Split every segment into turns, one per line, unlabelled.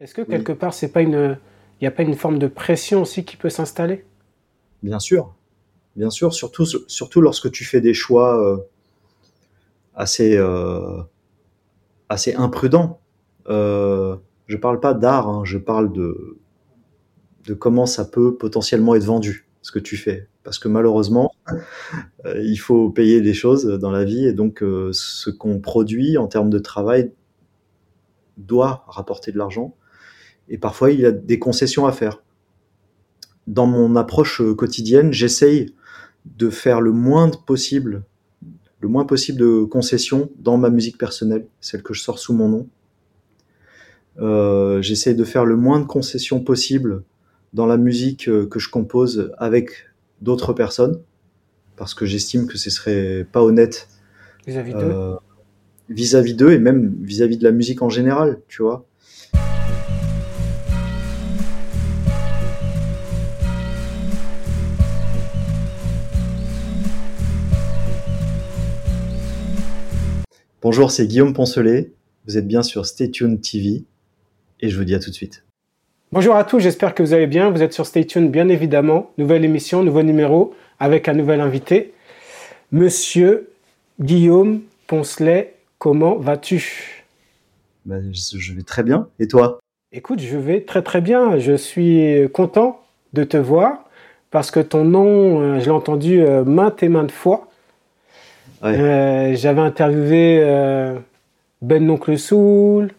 Est-ce que quelque part, c'est pas une, il n'y a pas une forme de pression aussi qui peut s'installer?
Bien sûr, bien sûr, surtout, surtout lorsque tu fais des choix euh, assez, euh, assez imprudents. Euh, je parle pas d'art, hein, je parle de, de comment ça peut potentiellement être vendu, ce que tu fais. Parce que malheureusement, il faut payer des choses dans la vie et donc ce qu'on produit en termes de travail doit rapporter de l'argent et parfois il y a des concessions à faire. Dans mon approche quotidienne, j'essaye de faire le moins possible, le moins possible de concessions dans ma musique personnelle, celle que je sors sous mon nom. Euh, j'essaye de faire le moins de concessions possible dans la musique que je compose avec d'autres personnes, parce que j'estime que ce serait pas honnête
vis-à-vis d'eux, euh,
vis-à-vis d'eux et même vis-à-vis -vis de la musique en général, tu vois. Bonjour, c'est Guillaume Poncelet. Vous êtes bien sur Stay Tuned TV et je vous dis à tout de suite.
Bonjour à tous, j'espère que vous allez bien. Vous êtes sur Stay Tuned, bien évidemment. Nouvelle émission, nouveau numéro avec un nouvel invité. Monsieur Guillaume Poncelet, comment vas-tu?
Ben, Je vais très bien. Et toi?
Écoute, je vais très très bien. Je suis content de te voir parce que ton nom, euh, je l'ai entendu euh, maintes et maintes fois euh, j'avais interviewé euh, Ben Noncle Soul,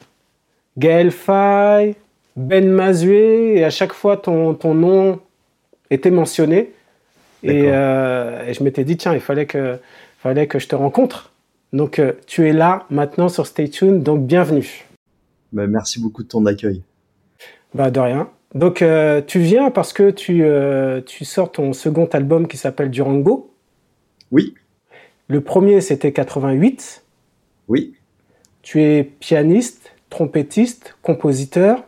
Gaël Fay, Ben Mazué, et à chaque fois ton, ton nom était mentionné. Et, euh, et, je m'étais dit, tiens, il fallait que, fallait que je te rencontre. Donc tu es là maintenant sur Stay Tuned, donc bienvenue.
Bah, merci beaucoup de ton accueil.
Bah, de rien. Donc tu viens parce que tu, tu sors ton second album qui s'appelle Durango.
Oui.
Le premier, c'était 88.
Oui.
Tu es pianiste, trompettiste, compositeur.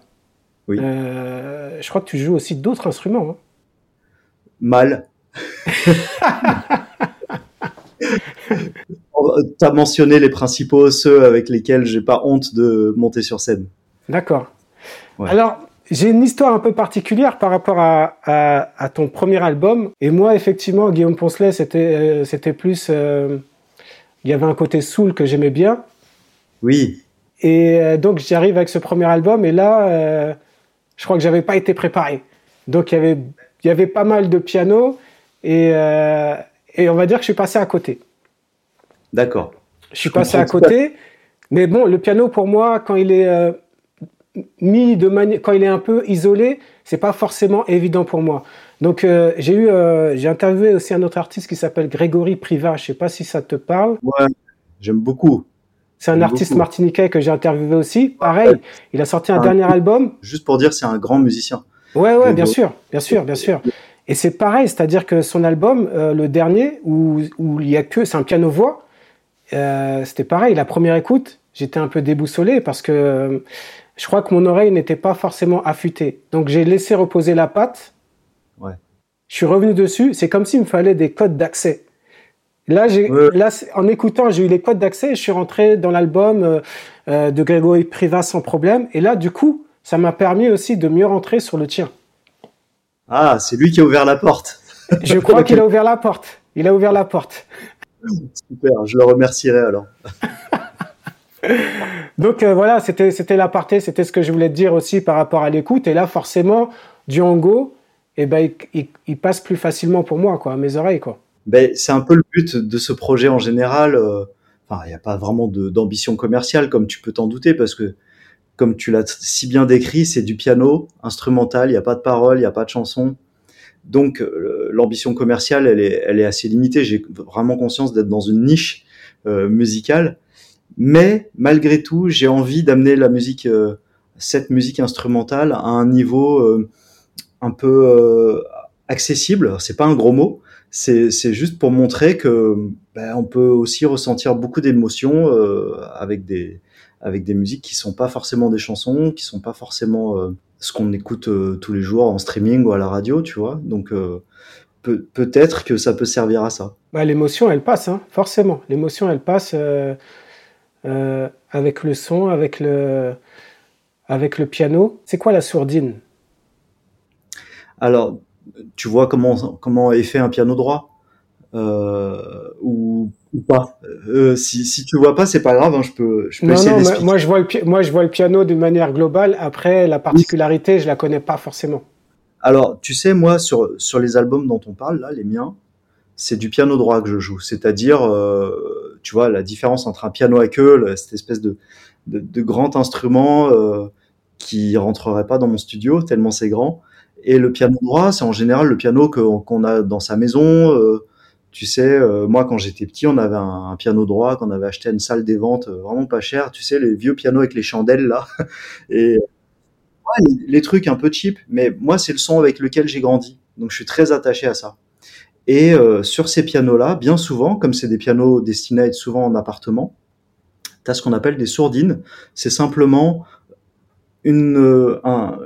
Oui.
Euh, je crois que tu joues aussi d'autres instruments. Hein.
Mal. tu as mentionné les principaux, ceux avec lesquels j'ai pas honte de monter sur scène.
D'accord. Alors, j'ai une histoire un peu particulière par rapport à, ton premier album. Et moi, effectivement, Guillaume Poncelet, c'était, euh, plus. Euh, il y avait un côté soul que j'aimais bien.
Oui.
Et euh, donc, j'arrive avec ce premier album, et là, je crois que j'avais pas été préparé. Donc, il y avait, il y avait pas mal de piano, et, et on va dire que je suis passé à côté.
D'accord.
Je suis passé à côté, mais bon, le piano, pour moi, quand il est mis de manière, quand il est un peu isolé, c'est pas forcément évident pour moi. Donc euh, j'ai eu, euh, j'ai interviewé aussi un autre artiste qui s'appelle Grégory Priva. Je sais pas si ça te parle.
Ouais, j'aime beaucoup.
C'est un artiste martiniquais que j'ai interviewé aussi. Pareil, il a sorti un, dernier album.
Juste pour dire, c'est un grand musicien.
Ouais, ouais, bien sûr, bien sûr, bien sûr. Et c'est pareil, c'est-à-dire que son album, euh, le dernier, où, où il y a que, c'est un piano-voix, c'était pareil. La première écoute, j'étais un peu déboussolé parce que je crois que mon oreille n'était pas forcément affûtée. Donc j'ai laissé reposer la patte.
Ouais.
Je suis revenu dessus. C'est comme s'il me fallait des codes d'accès. Là, j'ai, là, en écoutant, j'ai eu les codes d'accès et je suis rentré dans l'album euh, euh, de Grégory Priva sans problème. Et là, du coup, ça m'a permis aussi de mieux rentrer sur le tien.
Ah, c'est lui qui a ouvert la porte.
je crois qu'il a ouvert la porte. Il a ouvert la porte.
Super, je le remercierai alors.
Donc euh, voilà, c'était c'était l'aparté, c'était ce que je voulais te dire aussi par rapport à l'écoute. Et là, forcément, Django, eh ben, il, passe plus facilement pour moi, quoi, à mes oreilles, quoi.
Ben, c'est un peu le but de ce projet en général. Euh, enfin, il n'y a pas vraiment d'ambition commerciale, comme tu peux t'en douter, parce que comme tu l'as si bien décrit, c'est du piano instrumental, il n'y a pas de paroles, il n'y a pas de chansons. Donc euh, l'ambition commerciale, elle est, elle est assez limitée. J'ai vraiment conscience d'être dans une niche musicale mais malgré tout, j'ai envie d'amener la musique, euh, cette musique instrumentale, à un niveau euh, un peu euh, accessible. C'est pas un gros mot, c'est juste pour montrer que ben, on peut aussi ressentir beaucoup d'émotions avec des avec des musiques qui sont pas forcément des chansons, qui sont pas forcément ce qu'on écoute tous les jours en streaming ou à la radio, tu vois. Donc peut-être que ça peut servir à ça.
Bah, l'émotion, elle passe, hein, forcément. L'émotion, elle passe. Euh, avec le son, avec le, avec le piano. C'est quoi la sourdine?
Alors, tu vois comment, comment est fait un piano droit? Euh, ou, pas? Euh, si, si tu vois pas, c'est pas grave, hein, je peux, je peux
non, essayer non, moi je, vois le, moi je vois le piano d'une manière globale. Après, la particularité, je la connais pas forcément.
Alors, tu sais, moi, sur, sur les albums dont on parle, là, les miens, c'est du piano droit que je joue. C'est-à-dire, euh, tu vois, la différence entre un piano à queue, cette espèce de, de, grand instrument euh, qui rentrerait pas dans mon studio, tellement c'est grand, et le piano droit, c'est en général le piano qu'on a dans sa maison. Euh, tu sais, euh, moi quand j'étais petit, on avait un, piano droit qu'on avait acheté à une salle des ventes vraiment pas cher. Tu sais, les vieux pianos avec les chandelles là. Et ouais, les, trucs un peu cheap. Mais moi, c'est le son avec lequel j'ai grandi. Donc je suis très attaché à ça. Et euh, sur ces pianos-là, bien souvent, comme c'est des pianos destinés à être souvent en appartement, tu as ce qu'on appelle des sourdines. C'est simplement une, un,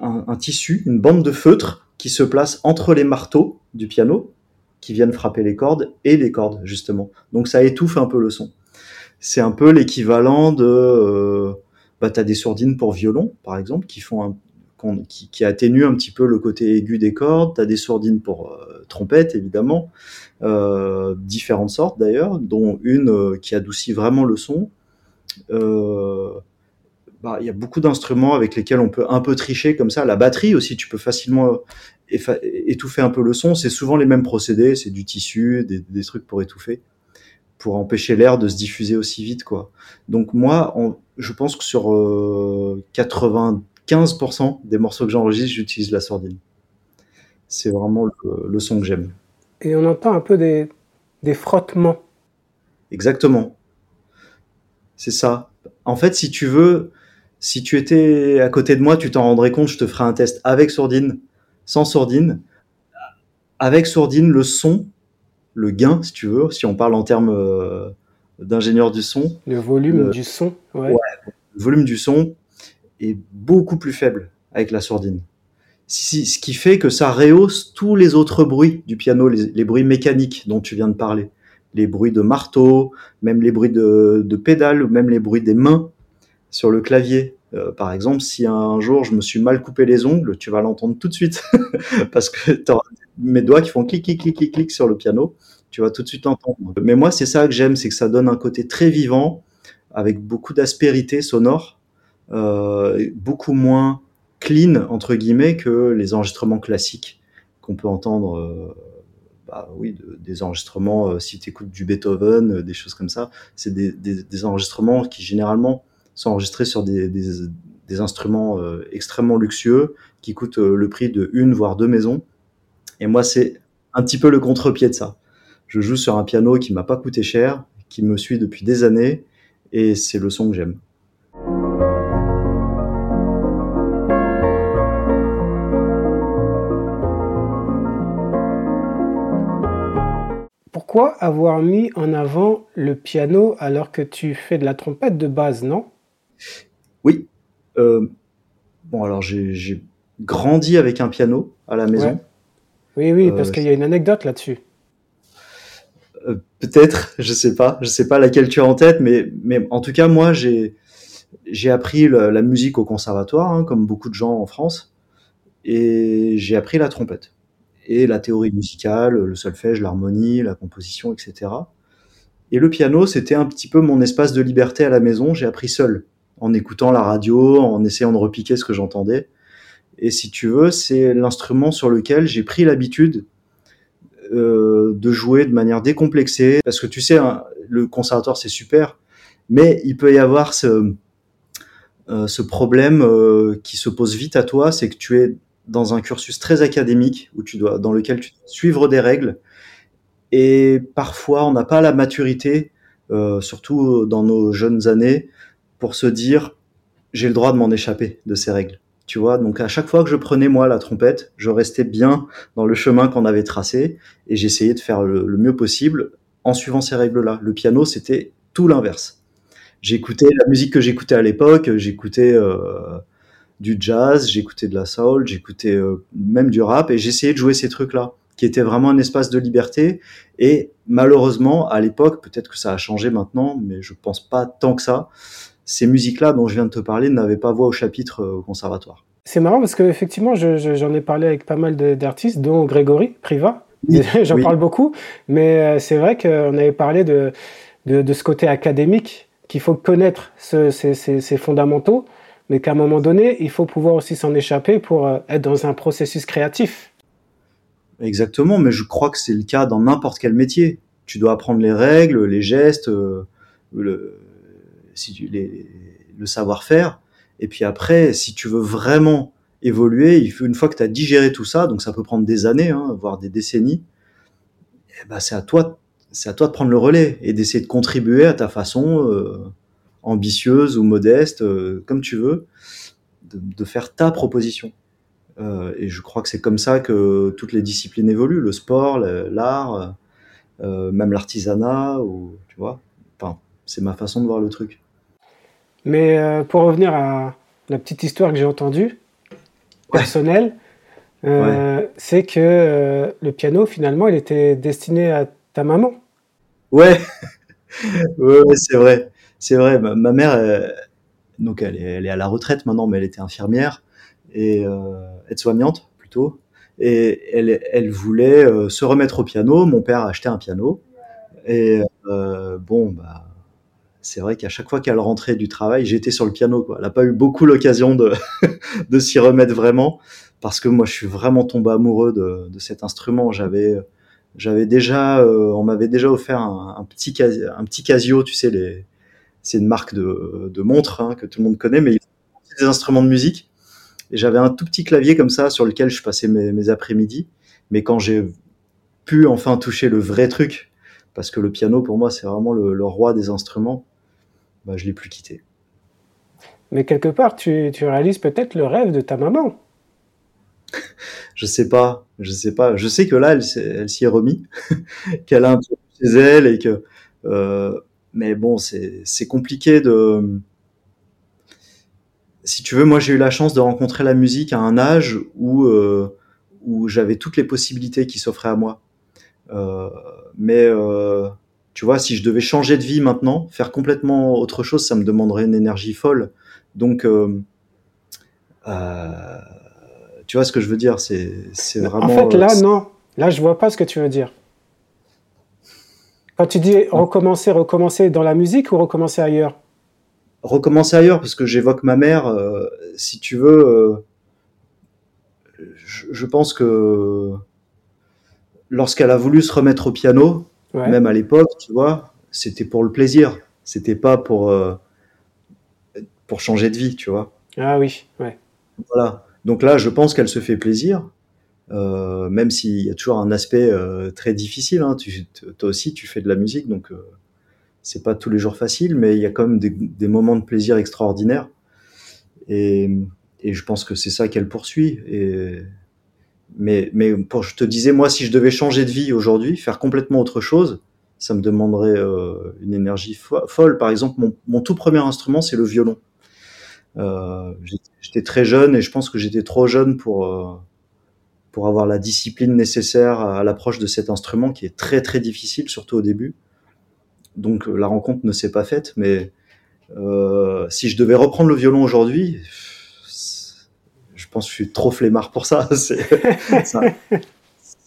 un, un, tissu, une bande de feutre qui se place entre les marteaux du piano, qui viennent frapper les cordes, et les cordes, justement. Donc ça étouffe un peu le son. C'est un peu l'équivalent de... Euh, bah, tu as des sourdines pour violon, par exemple, qui font un, qui, atténue un petit peu le côté aigu des cordes. Tu as des sourdines pour euh, trompette, évidemment, euh, différentes sortes d'ailleurs, dont une euh, qui adoucit vraiment le son. Euh, bah, il y a beaucoup d'instruments avec lesquels on peut un peu tricher comme ça. La batterie aussi, tu peux facilement étouffer un peu le son. C'est souvent les mêmes procédés, c'est du tissu, des, trucs pour étouffer, pour empêcher l'air de se diffuser aussi vite. quoi. Donc moi, je pense que sur 80 15% des morceaux que j'enregistre, j'utilise la sourdine. C'est vraiment le, son que j'aime.
Et on entend un peu des, frottements.
Exactement. C'est ça. En fait, si tu veux, si tu étais à côté de moi, tu t'en rendrais compte, je te ferai un test avec sourdine, sans sourdine. Avec sourdine, le son, le gain, si tu veux, si on parle en termes euh, d'ingénieur du son.
Le volume du son, ouais.
Le volume du son, est beaucoup plus faible avec la sourdine. Ce qui fait que ça rehausse tous les autres bruits du piano, les, bruits mécaniques dont tu viens de parler. Les bruits de marteau, même les bruits de, de pédale, même les bruits des mains sur le clavier. Euh, par exemple, si un jour je me suis mal coupé les ongles, tu vas l'entendre tout de suite parce que mes doigts qui font clic clic clic clic clic sur le piano, tu vas tout de suite l'entendre. Mais moi, c'est ça que j'aime, c'est que ça donne un côté très vivant avec beaucoup d'aspérité sonore, beaucoup moins clean entre guillemets que les enregistrements classiques qu'on peut entendre. Euh, bah, oui, de, des enregistrements, euh, si tu écoutes du Beethoven, euh, des choses comme ça, c'est des, enregistrements qui généralement sont enregistrés sur des, instruments euh, extrêmement luxueux qui coûtent euh, le prix de une voire deux maisons. Et moi, c'est un petit peu le contre-pied de ça. Je joue sur un piano qui m'a pas coûté cher, qui me suit depuis des années, et c'est le son que j'aime.
Pourquoi avoir mis en avant le piano alors que tu fais de la trompette de base, non?
Oui. Euh, bon, alors j'ai grandi avec un piano à la maison.
Ouais. Oui, oui, parce euh, qu'il y a une anecdote là-dessus.
Euh, Peut-être, je sais pas, je sais pas laquelle tu as en tête, mais, mais en tout cas, moi, j'ai j'ai appris la, la, musique au conservatoire, hein, comme beaucoup de gens en France, et j'ai appris la trompette et la théorie musicale, le solfège, l'harmonie, la composition, etc. Et le piano, c'était un petit peu mon espace de liberté à la maison. J'ai appris seul en écoutant la radio, en essayant de repiquer ce que j'entendais. Et si tu veux, c'est l'instrument sur lequel j'ai pris l'habitude euh, de jouer de manière décomplexée. Parce que tu sais, hein, le conservatoire, c'est super, mais il peut y avoir ce, euh, ce problème euh, qui se pose vite à toi, c'est que tu es dans un cursus très académique où tu dois, dans lequel tu dois suivre des règles. Et parfois, on n'a pas la maturité, euh, surtout dans nos jeunes années, pour se dire j'ai le droit de m'en échapper de ces règles. Tu vois, donc à chaque fois que je prenais moi la trompette, je restais bien dans le chemin qu'on avait tracé et j'essayais de faire le, le, mieux possible en suivant ces règles-là. Le piano, c'était tout l'inverse. J'écoutais la musique que j'écoutais à l'époque, j'écoutais euh, du jazz, j'écoutais de la soul, j'écoutais euh, même du rap et j'essayais de jouer ces trucs-là qui était vraiment un espace de liberté. Et malheureusement, à l'époque, peut-être que ça a changé maintenant, mais je pense pas tant que ça ces musiques-là dont je viens de te parler n'avaient pas voix au chapitre au conservatoire.
C'est marrant parce qu'effectivement, j'en ai parlé avec pas mal d'artistes, dont Grégory Priva. J'en parle beaucoup, mais c'est vrai qu'on avait parlé de, de, ce côté académique, qu'il faut connaître ces fondamentaux, mais qu'à un moment donné, il faut pouvoir aussi s'en échapper pour être dans un processus créatif.
Exactement, mais je crois que c'est le cas dans n'importe quel métier. Tu dois apprendre les règles, les gestes, euh, le, savoir-faire. Et puis après, si tu veux vraiment évoluer, une fois que tu as digéré tout ça, donc ça peut prendre des années, hein, voire des décennies. Eh ben c'est à toi, à toi de prendre le relais et d'essayer de contribuer à ta façon euh, ambitieuse ou modeste, euh, comme tu veux, de, de, faire ta proposition. Euh, et je crois que c'est comme ça que toutes les disciplines évoluent, le sport, l'art, euh, même l'artisanat, ou tu vois. Enfin, c'est ma façon de voir le truc.
Mais pour revenir à la petite histoire que j'ai entendue, personnelle, c'est que le piano, finalement, il était destiné à ta maman.
Ouais, ouais, c'est vrai. C'est vrai. Ma, mère, donc elle est, elle est, à la retraite maintenant, mais elle était infirmière et euh, aide-soignante plutôt. Et elle, voulait euh, se remettre au piano. Mon père a acheté un piano. Et euh, bon, bah, c'est vrai qu'à chaque fois qu'elle rentrait du travail, j'étais sur le piano. Quoi. Elle n'a pas eu beaucoup l'occasion de, s'y remettre vraiment, parce que moi, je suis vraiment tombé amoureux de, cet instrument. J'avais, déjà, euh, on m'avait déjà offert un petit Casio, tu sais, les, c'est une marque de, de montre hein, que tout le monde connaît, mais des instruments de musique. Et j'avais un tout petit clavier comme ça sur lequel je passais mes, mes après-midi. Mais quand j'ai pu enfin toucher le vrai truc, parce que le piano pour moi c'est vraiment le, le, roi des instruments, bah, je l'ai plus quitté.
Mais quelque part, tu, tu réalises peut-être le rêve de ta maman.
je sais pas, je sais pas. Je sais que là, elle, elle s'y est remis, qu'elle a un peu chez elle et que. Euh, mais bon, c'est compliqué de si tu veux, moi j'ai eu la chance de rencontrer la musique à un âge où, euh, où j'avais toutes les possibilités qui s'offraient à moi. Euh, mais euh, tu vois, si je devais changer de vie maintenant, faire complètement autre chose, ça me demanderait une énergie folle. Donc, tu vois ce que je veux dire C'est vraiment.
En fait, là, non. Là, je vois pas ce que tu veux dire. Quand tu dis recommencer, recommencer dans la musique ou recommencer ailleurs?
Recommencer ailleurs parce que j'évoque ma mère. Euh, si tu veux, euh, je, je, pense que lorsqu'elle a voulu se remettre au piano, ouais. même à l'époque, tu vois, c'était pour le plaisir. C'était pas pour euh, pour changer de vie, tu vois.
Ah oui, ouais.
Voilà. Donc là, je pense qu'elle se fait plaisir, euh, même s'il y a toujours un aspect très difficile. Hein. Tu, toi aussi, tu fais de la musique, donc c'est pas tous les jours facile, mais il y a quand même des, des moments de plaisir extraordinaires. Et, et je pense que c'est ça qu'elle poursuit. Et, mais, mais pour, je te disais, moi, si je devais changer de vie aujourd'hui, faire complètement autre chose, ça me demanderait euh, une énergie fo folle. Par exemple, mon, mon, tout premier instrument, c'est le violon. Euh, j'étais très jeune et je pense que j'étais trop jeune pour, euh, pour avoir la discipline nécessaire à l'approche de cet instrument qui est très très difficile, surtout au début donc la rencontre ne s'est pas faite. Mais euh, si je devais reprendre le violon aujourd'hui, je pense que je suis trop flemmard pour ça.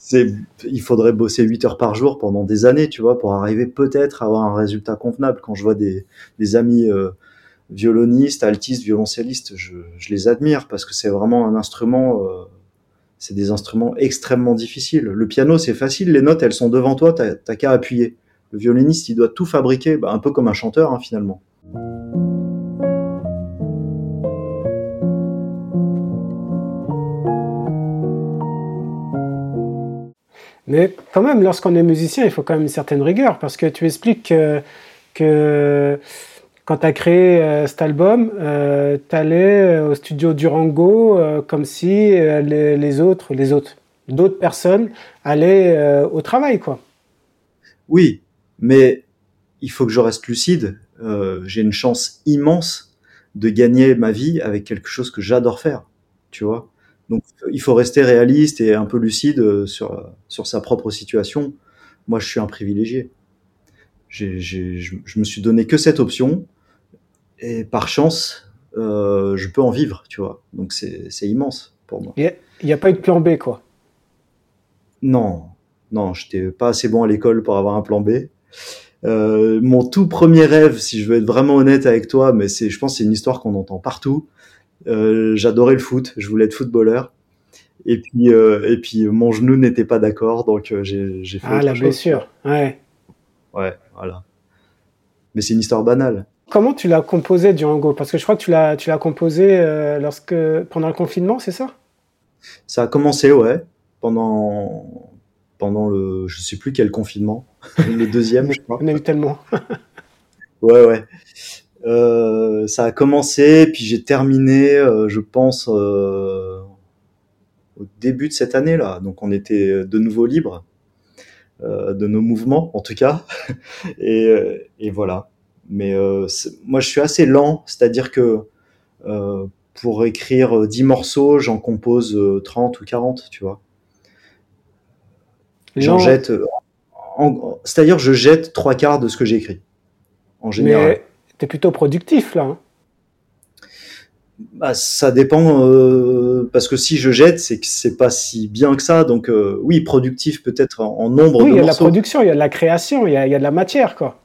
C'est, il faudrait bosser 8 heures par jour pendant des années, tu vois, pour arriver peut-être à avoir un résultat convenable. Quand je vois des, amis euh, violonistes, altistes, violoncellistes, je, je, les admire parce que c'est vraiment un instrument. Euh, c'est des instruments extrêmement difficiles. Le piano, c'est facile, les notes, elles sont devant toi, t'as qu'à appuyer. Le violoniste, il doit tout fabriquer, bah, un peu comme un chanteur hein, finalement.
Mais quand même, lorsqu'on est musicien, il faut quand même une certaine rigueur, parce que tu expliques que, que quand tu as créé euh, cet album, euh, tu allais au studio Durango euh, comme si euh, les, autres, les autres, d'autres personnes allaient euh, au travail, quoi.
Oui, mais il faut que je reste lucide. Euh, j'ai une chance immense de gagner ma vie avec quelque chose que j'adore faire, tu vois. Donc il faut rester réaliste et un peu lucide sur sur sa propre situation. Moi, je suis un privilégié. Je, je me suis donné que cette option. Et par chance, je peux en vivre, tu vois. Donc c'est immense pour moi.
Il n'y a, pas eu de plan B, quoi.
Non, non, j'étais pas assez bon à l'école pour avoir un plan B. mon tout premier rêve, si je veux être vraiment honnête avec toi, mais c'est, je pense, c'est une histoire qu'on entend partout. j'adorais le foot, je voulais être footballeur. Et puis, euh, et puis mon genou n'était pas d'accord, donc euh, j'ai, fait.
Ah, la blessure, ouais.
Ouais, voilà. Mais c'est une histoire banale.
Comment tu l'as composé, Django Parce que je crois que tu l'as, tu l'as composé euh, lorsque, pendant le confinement, c'est ça?
Ça a commencé, ouais, pendant, pendant le. Je sais plus quel confinement. le deuxième, je crois.
On a eu tellement.
ouais, ouais. Euh, ça a commencé, puis j'ai terminé, je pense, au début de cette année-là. Donc on était de nouveau libre euh, de nos mouvements, en tout cas. et, euh, et, voilà. Mais euh, moi, je suis assez lent, c'est-à-dire que euh, pour écrire 10 morceaux, j'en compose 30 ou 40, tu vois. J'en jette. C'est-à-dire, je jette trois quarts de ce que j'écris, en général. Mais
t'es plutôt productif, là. Hein
bah, ça dépend euh, parce que si je jette, c'est que c'est pas si bien que ça. Donc euh, oui, productif peut-être en, nombre.
Oui, il y a de la production, il y a de la création, il y a, y a de la matière, quoi.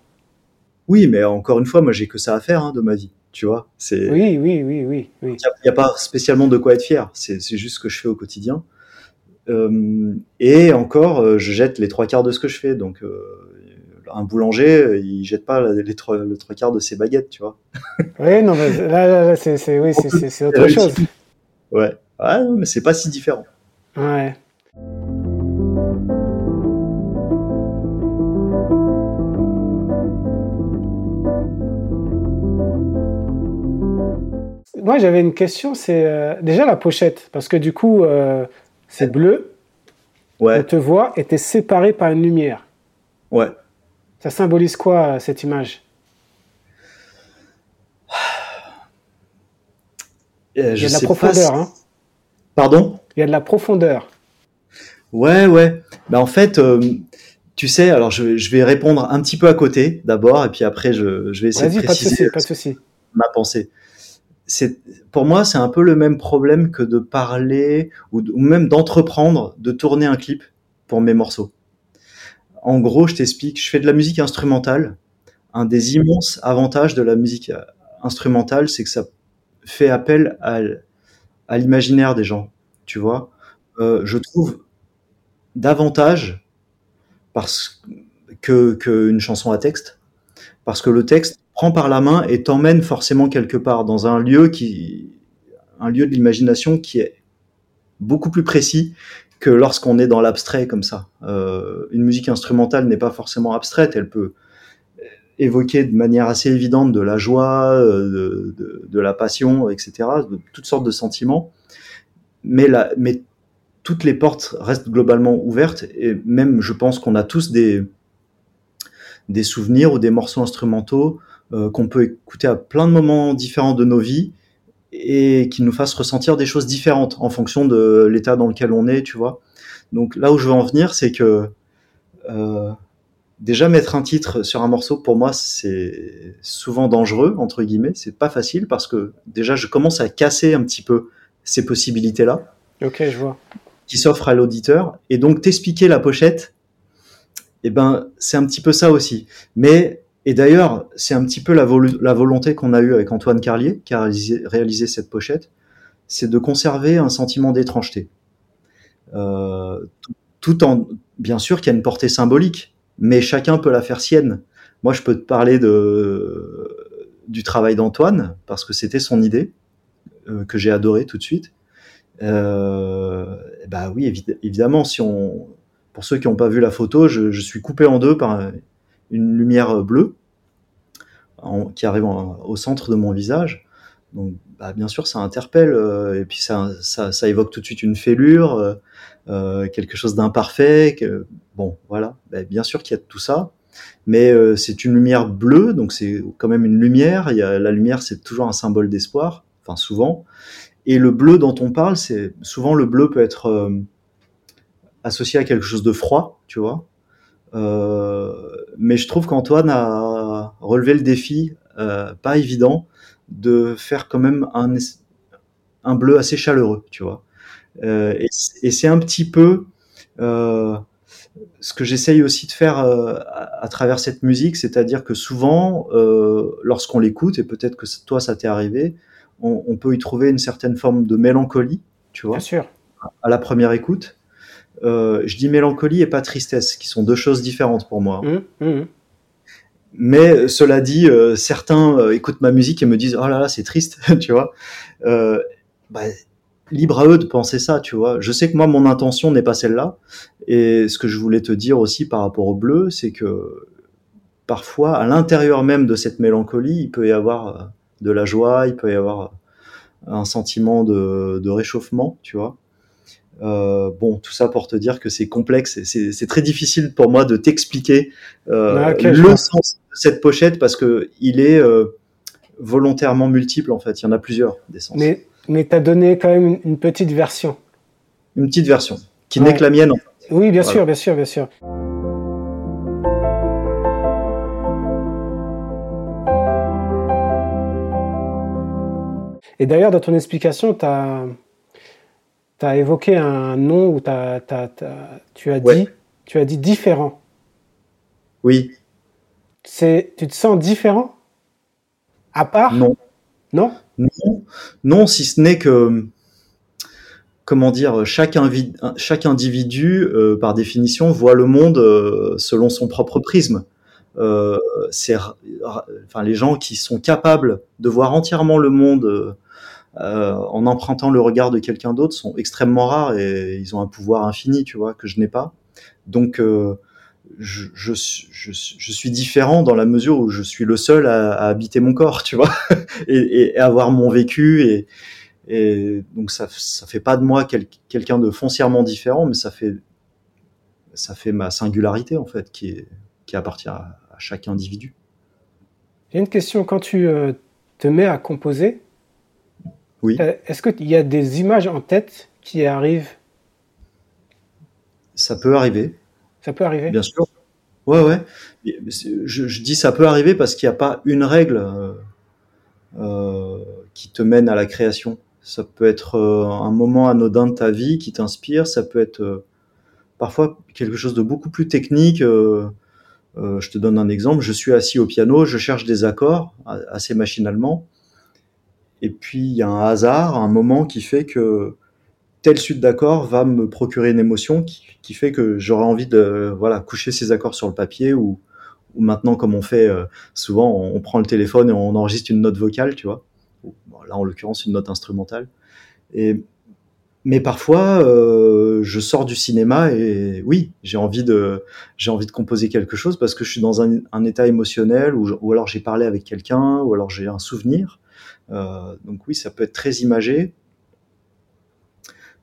Oui, mais encore une fois, moi j'ai que ça à faire hein, de ma vie, tu vois. C'est.
Oui, oui, oui, oui.
Il n'y a, pas spécialement de quoi être fier. C'est juste ce que je fais au quotidien. Euh, et encore, je jette les trois quarts de ce que je fais. Donc un boulanger, il jette pas les trois, le trois quarts de ses baguettes, tu vois.
Oui, non, mais là, c'est oui, autre chose.
Ouais, ouais mais c'est pas si différent.
Ouais. Moi, j'avais une question, c'est euh, déjà la pochette, parce que du coup, euh, c'est bleu.
Ouais.
On te voit et t'es séparé par une lumière.
Ouais.
Ça symbolise quoi cette image?
Euh, Il
y a de la profondeur. Hein
Pardon?
Il y a de la profondeur.
Ouais, ouais. Ben, en fait, euh, tu sais, alors je, vais répondre un petit peu à côté d'abord, et puis après je, vais essayer de préciser
pas de souci,
ma pensée. Pour moi, c'est un peu le même problème que de parler ou même d'entreprendre, de tourner un clip pour mes morceaux. En gros, je t'explique, je fais de la musique instrumentale. Un des immenses avantages de la musique euh, instrumentale, c'est que ça fait appel à, l'imaginaire des gens. Tu vois, euh, je trouve davantage parce que qu'une chanson à texte, parce que le texte prend par la main et t'emmène forcément quelque part dans un lieu qui, un lieu de l'imagination qui est beaucoup plus précis que lorsqu'on est dans l'abstrait comme ça. Euh, une musique instrumentale n'est pas forcément abstraite, elle peut évoquer de manière assez évidente de la joie, euh, de, la passion, etc., de toutes sortes de sentiments, mais, mais toutes les portes restent globalement ouvertes, et même je pense qu'on a tous des, des souvenirs ou des morceaux instrumentaux euh, qu'on peut écouter à plein de moments différents de nos vies, et qui nous fasse ressentir des choses différentes en fonction de l'état dans lequel on est, tu vois. Donc là où je veux en venir, c'est que euh, déjà mettre un titre sur un morceau, pour moi, c'est souvent dangereux, entre guillemets. C'est pas facile parce que déjà, je commence à casser un petit peu ces.
Ok, je vois.
Qui s'offrent à l'auditeur. Et donc, t'expliquer la pochette, eh ben, c'est un petit peu ça aussi. Mais et d'ailleurs, c'est un petit peu la, volonté qu'on a eue avec Antoine Carlier, qui a réalisé, cette pochette, c'est de conserver un sentiment d'étrangeté. Euh, tout, en, bien sûr qu'il y a une portée symbolique, mais chacun peut la faire sienne. Moi, je peux te parler du travail d'Antoine, parce que c'était son idée, euh, que j'ai adoré tout de suite. Euh, bah oui, évidemment, si on, pour ceux qui n'ont pas vu la photo, je, suis coupé en deux par une lumière bleue qui arrive au centre de mon visage. Donc, bah, bien sûr, ça interpelle euh, et puis ça, ça, évoque tout de suite une fêlure, euh, euh quelque chose d'imparfait. Bon, voilà. Bah, bien sûr qu'il y a tout ça, mais c'est une lumière bleue, donc c'est quand même une lumière. La lumière, c'est toujours un symbole d'espoir, enfin souvent. Et le bleu dont on parle, c'est souvent le bleu peut être associé à quelque chose de froid, tu vois. Euh, mais je trouve qu'Antoine a relevé le défi pas évident de faire quand même un, un bleu assez chaleureux, tu vois. et, et c'est un petit peu ce que j'essaye aussi de faire à, travers cette musique, c'est-à-dire que souvent, lorsqu'on l'écoute, et peut-être que toi ça t'est arrivé, on, on, peut y trouver une certaine forme de mélancolie, tu vois.
Bien sûr.
À la première écoute. Euh, je dis mélancolie et pas tristesse, qui sont deux choses différentes pour moi.
Mmh, mmh.
Mais cela dit, euh, certains euh, écoutent ma musique et me disent oh là là c'est triste, tu vois. Euh, bah, libre à eux de penser ça, tu vois. Je sais que moi mon intention n'est pas celle-là. Et ce que je voulais te dire aussi par rapport au bleu, c'est que parfois à l'intérieur même de cette mélancolie, il peut y avoir de la joie, il peut y avoir un sentiment de, de réchauffement, tu vois. Euh, bon, tout ça pour te dire que c'est complexe. C'est très difficile pour moi de t'expliquer euh, ah, le sens de cette pochette parce que il est euh, volontairement multiple en fait. Il y en a plusieurs des sens.
Mais mais t'as donné quand même une, petite version.
Une petite version qui n'est que la mienne. En fait.
Oui, bien sûr, bien sûr, bien sûr. Et d'ailleurs, dans ton explication, tu as, tu as évoqué un nom où tu as, dit, tu as dit différent.
Oui.
C'est, tu te sens différent? À part?
Non.
Non?
Non, non si ce n'est que, comment dire, chaque, chaque individu, euh, par définition, voit le monde euh, selon son propre prisme. Euh, c'est, enfin, les gens qui sont capables de voir entièrement le monde euh, en empruntant le regard de quelqu'un d'autre sont extrêmement rares et ils ont un pouvoir infini, tu vois, que je n'ai pas. Donc, euh, je, je, je, je, suis différent dans la mesure où je suis le seul à, habiter mon corps, tu vois, et, et, avoir mon vécu. Et, et donc, ça, ça fait pas de moi quel, quelqu'un de foncièrement différent, mais ça fait, ça fait ma singularité, en fait, qui, est, qui appartient à, à chaque individu.
J'ai une question. Quand tu euh, te mets à composer,
oui.
Euh, est-ce qu'il y a des images en tête qui arrivent?
Ça peut arriver.
Ça peut arriver?
Bien sûr. Ouais, ouais. Je, je dis ça peut arriver parce qu'il n'y a pas une règle euh, euh, qui te mène à la création. Ça peut être euh, un moment anodin de ta vie qui t'inspire. Ça peut être parfois quelque chose de beaucoup plus technique. je te donne un exemple. Je suis assis au piano, je cherche des accords assez machinalement et puis il y a un hasard, un moment qui fait que telle suite d'accords va me procurer une émotion qui, fait que j'aurai envie de voilà coucher ces accords sur le papier ou, maintenant comme on fait euh, souvent on, prend le téléphone et on enregistre une note vocale tu vois. Là en l'occurrence une note instrumentale. Et mais parfois euh, je sors du cinéma et oui j'ai envie de j'ai envie de composer quelque chose parce que je suis dans un, un état émotionnel ou, ou alors j'ai parlé avec quelqu'un ou alors j'ai un souvenir donc oui, ça peut être très imagé.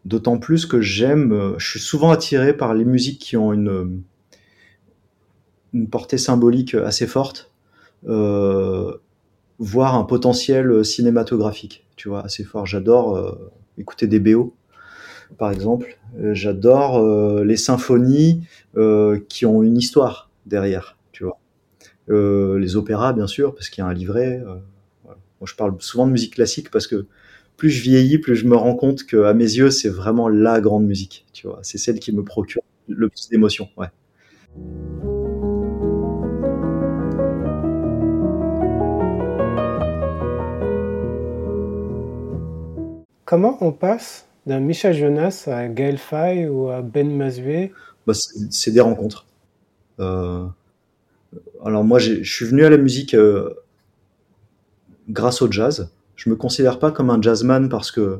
D'autant plus que j'aime, euh, je suis souvent attiré par les musiques qui ont une, portée symbolique assez forte, euh, voire un potentiel cinématographique, tu vois, assez fort. J'adore euh, écouter des BO, par exemple. J'adore euh, les symphonies euh, qui ont une histoire derrière, tu vois. les opéras, bien sûr, parce qu'il y a un livret je parle souvent de musique classique parce que plus je vieillis, plus je me rends compte que à mes yeux, c'est vraiment la grande musique. Tu vois, c'est celle qui me procure le plus d'émotions. Ouais.
Comment on passe d'un Michel Jonas à Gaël Faye ou à Ben Mazué
bah, C'est des rencontres. Euh... Alors moi, je suis venu à la musique euh, grâce au jazz. Je me considère pas comme un jazzman parce que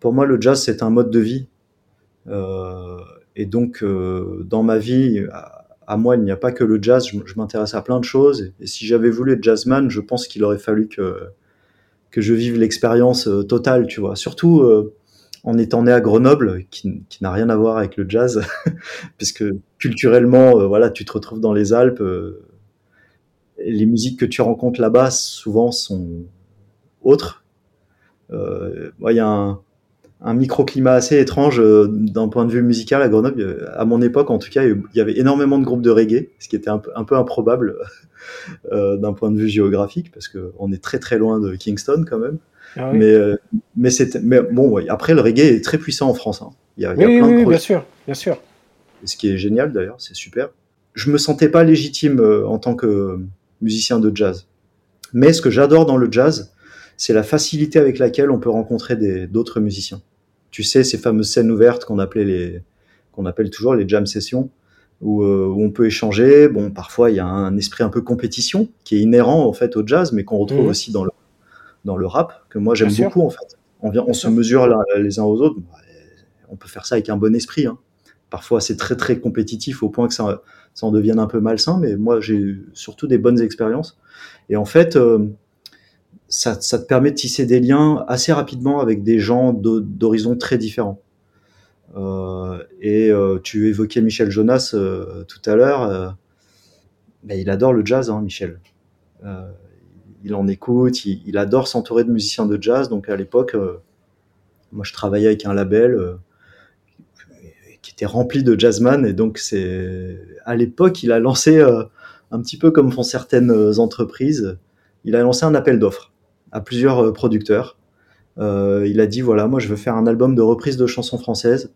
pour moi le jazz c'est un mode de vie. Euh, et donc euh, dans ma vie, à, moi il n'y a pas que le jazz. Je, m'intéresse à plein de choses. Et, si j'avais voulu être jazzman, je pense qu'il aurait fallu que que je vive l'expérience euh, totale, tu vois. Surtout en étant né à Grenoble, qui, qui n'a rien à voir avec le jazz, puisque culturellement, voilà, tu te retrouves dans les Alpes les musiques que tu rencontres là-bas souvent sont autres. Euh, il y a un, un microclimat assez étrange euh, d'un point de vue musical à Grenoble. À mon époque, en tout cas, il y avait énormément de groupes de reggae, ce qui était un peu, un peu improbable euh, d'un point de vue géographique, parce qu'on est très très loin de Kingston quand même. Ah mais, euh, mais, mais bon, après, le reggae est très puissant en France. Hein.
Il y a, il y a plein de bien sûr, bien sûr.
Ce qui est génial d'ailleurs, c'est super. Je me sentais pas légitime en tant que musicien de jazz. Mais ce que j'adore dans le jazz, c'est la facilité avec laquelle on peut rencontrer d'autres musiciens. Tu sais, ces fameuses scènes ouvertes qu'on appelait les, qu'on appelle toujours les jam sessions, où, euh, où, on peut échanger. Bon, parfois il y a un esprit un peu compétition qui est inhérent en fait au jazz, mais qu'on retrouve mmh. aussi dans le dans le rap que moi j'aime beaucoup en fait. On vient, on se mesure les uns aux autres. On peut faire ça avec un bon esprit. Hein. Parfois c'est très très compétitif au point que ça ça en devienne un peu malsain, mais moi j'ai surtout des bonnes expériences. Et en fait, euh, ça, te permet de tisser des liens assez rapidement avec des gens d'horizons très différents. Euh, et euh, tu évoquais Michel Jonas tout à l'heure. Ben, il adore le jazz, hein, Michel. Il en écoute, il adore s'entourer de musiciens de jazz. Donc à l'époque, moi je travaillais avec un label qui était rempli de jazzman. Et donc c'est à l'époque, il a lancé un petit peu comme font certaines entreprises. Il a lancé un appel d'offres à plusieurs euh, producteurs. Euh, il a dit voilà, moi je veux faire un album de reprise de chansons françaises.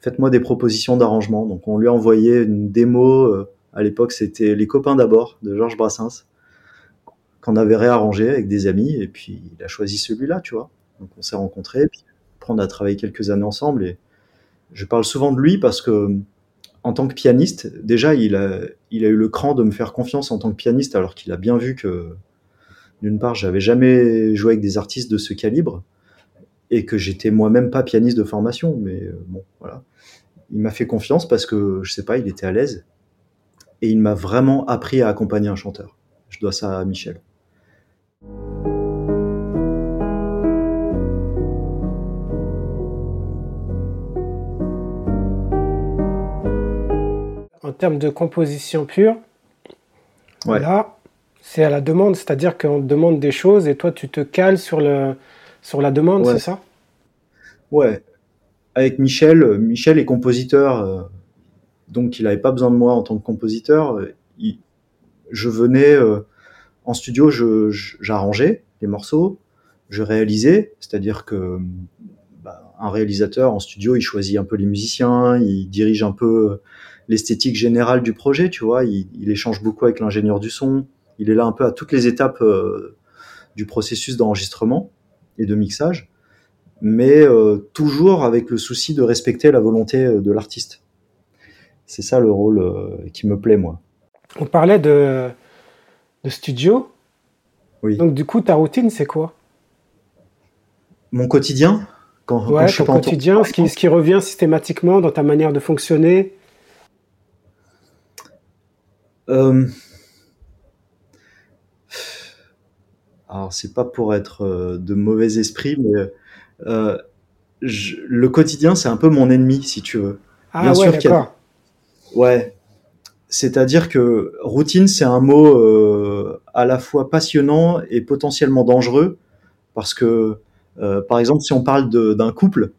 Faites-moi des propositions d'arrangement. Donc on lui a envoyé une démo. Euh, à l'époque, c'était Les copains d'abord de Georges Brassens qu'on avait réarrangé avec des amis. Et puis il a choisi celui-là, tu vois. Donc on s'est rencontrés. Puis on a travaillé quelques années ensemble. Et je parle souvent de lui parce que en tant que pianiste, déjà, il a, eu le cran de me faire confiance en tant que pianiste, alors qu'il a bien vu que d'une part, j'avais jamais joué avec des artistes de ce calibre et que j'étais moi-même pas pianiste de formation, mais euh, bon, voilà. Il m'a fait confiance parce que je sais pas, il était à l'aise et il m'a vraiment appris à accompagner un chanteur. Je dois ça à Michel.
Termes de composition pure, voilà c'est à la demande, c'est-à-dire qu'on te demande des choses et toi tu te cales sur, le, sur la demande, c'est ça?
Ouais. Avec Michel, Michel est compositeur, euh, donc il n'avait pas besoin de moi en tant que compositeur. je venais euh, en studio, j'arrangeais les morceaux, je réalisais, c'est-à-dire que bah, un réalisateur en studio, il choisit un peu les musiciens, il dirige un peu l'esthétique générale du projet, tu vois, il, il échange beaucoup avec l'ingénieur du son, il est là un peu à toutes les étapes euh, du processus d'enregistrement et de mixage, mais euh, toujours avec le souci de respecter la volonté euh, de l'artiste. C'est ça le rôle qui me plaît, moi.
On parlait de, de studio. Oui. Donc, du coup, ta routine, c'est quoi?
Mon quotidien?
Quand, ouais, ton quotidien, ce qui, ce qui revient systématiquement dans ta manière de fonctionner?
Euh, alors c'est pas pour être euh, de mauvais esprit, mais euh, le quotidien c'est un peu mon ennemi, si tu veux.
Ah ouais, d'accord.
Ouais. C'est-à-dire que routine, c'est un mot à la fois passionnant et potentiellement dangereux, parce que, par exemple, si on parle d'un couple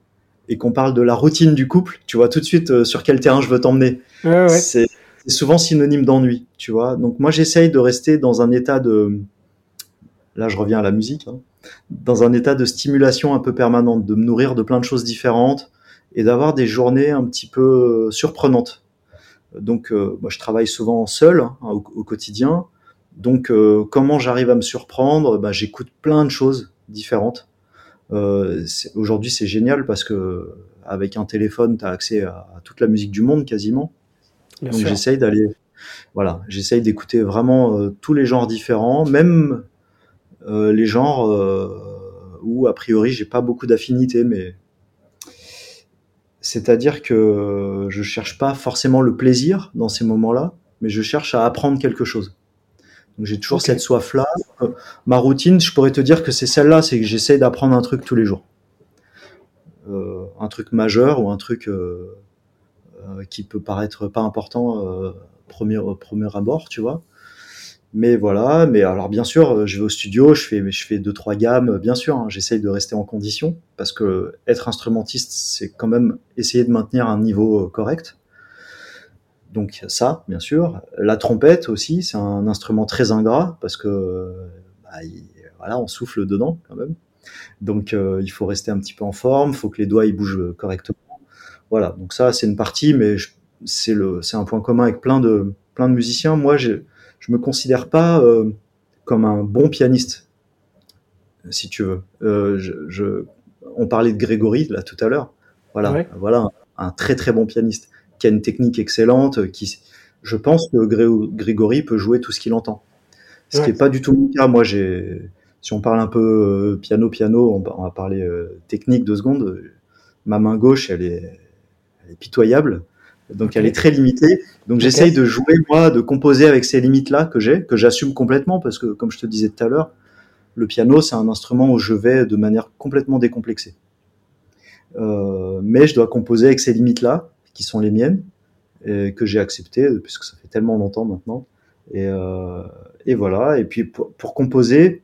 et qu'on parle de la routine du couple, tu vois tout de suite sur quel terrain je veux t'emmener.
Ouais, ouais.
C'est souvent synonyme d'ennui, tu vois. Donc moi, j'essaye de rester dans un état de là je reviens à la musique, hein, dans un état de stimulation un peu permanente, de me nourrir de plein de choses différentes et d'avoir des journées un petit peu euh, surprenantes. Donc euh, moi je travaille souvent seul hein, au, quotidien. Donc euh, comment j'arrive à me surprendre? Bah, J'écoute plein de choses différentes. Aujourd'hui c'est génial parce que avec un téléphone tu as accès à, toute la musique du monde quasiment. Bien Donc j'essaye d'aller voilà, j'essaye d'écouter vraiment euh, tous les genres différents, même euh, les genres euh, où a priori j'ai pas beaucoup d'affinité, mais c'est-à-dire que je cherche pas forcément le plaisir dans ces moments-là, mais je cherche à apprendre quelque chose. Donc j'ai toujours cette soif-là. Ma routine, je pourrais te dire que c'est celle-là, c'est que j'essaie d'apprendre un truc tous les jours. Euh, un truc majeur ou un truc euh, qui peut paraître pas important premier, au premier abord, tu vois Mais voilà, mais alors bien sûr, je vais au studio, je fais, je fais deux trois gammes, bien sûr. Hein, J'essaye de rester en condition parce que être instrumentiste, c'est quand même essayer de maintenir un niveau correct. Donc ça, bien sûr. La trompette aussi, c'est un instrument très ingrat parce que bah, voilà, on souffle dedans quand même. Donc euh, il faut rester un petit peu en forme, il faut que les doigts ils bougent correctement. Voilà, donc ça c'est une partie, mais c'est le, c'est un point commun avec plein de plein de musiciens. Moi, je je me considère pas euh, comme un bon pianiste, si tu veux. Euh, je, on parlait de Grégory là tout à l'heure. Voilà, voilà un très très bon pianiste qui a une technique excellente, qui, je pense que Grégory peut jouer tout ce qu'il entend. Ce qui n'est pas du tout mon cas. Moi, j'ai, si on parle un peu euh, piano, piano, on, va parler euh, technique deux secondes. Ma main gauche, elle est, pitoyable. Donc elle est très limitée. Donc j'essaye de jouer moi, de composer avec ces limites-là que j'ai, que j'assume complètement parce que comme je te disais tout à l'heure, le piano c'est un instrument où je vais de manière complètement décomplexée. Euh, mais je dois composer avec ces limites-là qui sont les miennes, et que j'ai acceptées, puisque ça fait tellement longtemps maintenant. Et, euh, et voilà. Et puis pour, pour, composer,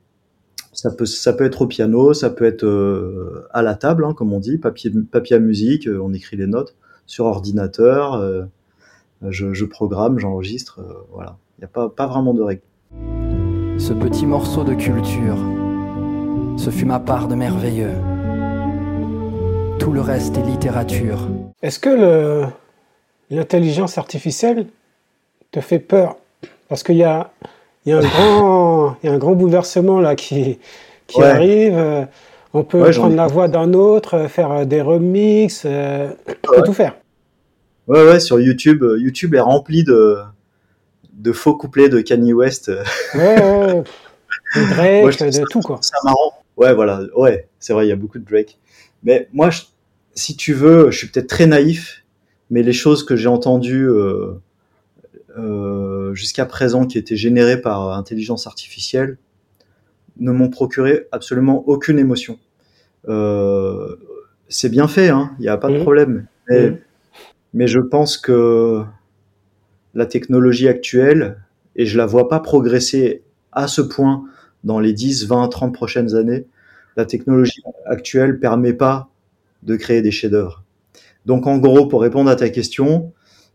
ça peut, ça peut être au piano, ça peut être euh, à la table, hein, comme on dit, papier, papier à musique, on écrit les notes, sur ordinateur, euh, je, je, programme, j'enregistre, euh, voilà. Il n'y a pas, pas vraiment de règles.
Ce petit morceau de culture, ce fut ma part de merveilleux. Tout le reste est littérature.
Est-ce que l'intelligence artificielle te fait peur? Parce qu'il y a, y, a un grand, y a un grand bouleversement là qui, qui arrive. Euh, on peut prendre la voix d'un autre, faire des remixes, euh, on peut tout faire.
Ouais, ouais, sur YouTube, euh, YouTube est rempli de, de faux couplets de Kanye West.
Ouais, ouais, de Drake, de tout quoi.
C'est marrant. Ouais, voilà, ouais, c'est vrai, il y a beaucoup de Drake. Mais moi, si tu veux, je suis peut-être très naïf, mais les choses que j'ai entendues euh, euh, jusqu'à présent qui étaient générées par intelligence artificielle ne m'ont procuré absolument aucune émotion. Euh, c'est bien fait, hein, il n'y a pas de mmh. problème. Mais, mmh. mais, je pense que la technologie actuelle, et je la vois pas progresser à ce point dans les 10, 20, 30 prochaines années, la technologie actuelle permet pas de créer des chefs-d'œuvre. Donc en gros, pour répondre à ta question,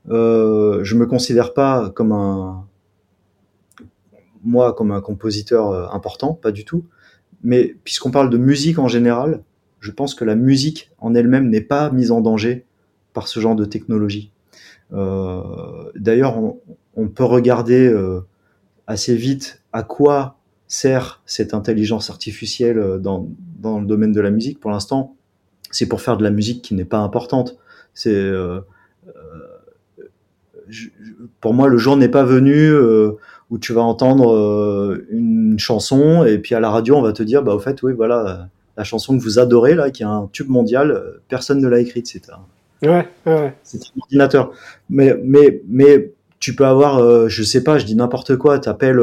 euh, je me considère pas comme un moi comme un compositeur euh, important, pas du tout. Mais puisqu'on parle de musique en général, je pense que la musique en elle-même n'est pas mise en danger par ce genre de technologie. Euh, D'ailleurs, on, peut regarder euh, assez vite à quoi sert cette intelligence artificielle dans, dans le domaine de la musique. Pour l'instant, c'est pour faire de la musique qui n'est pas importante. C'est pour moi le jour n'est pas venu où tu vas entendre euh, une chanson et puis à la radio on va te dire bah au fait oui voilà la chanson que vous adorez là qui est un tube mondial personne ne l'a écrite c'est
un ouais, ouais.
c'est un ordinateur mais mais mais tu peux avoir je sais pas je dis n'importe quoi t'appelles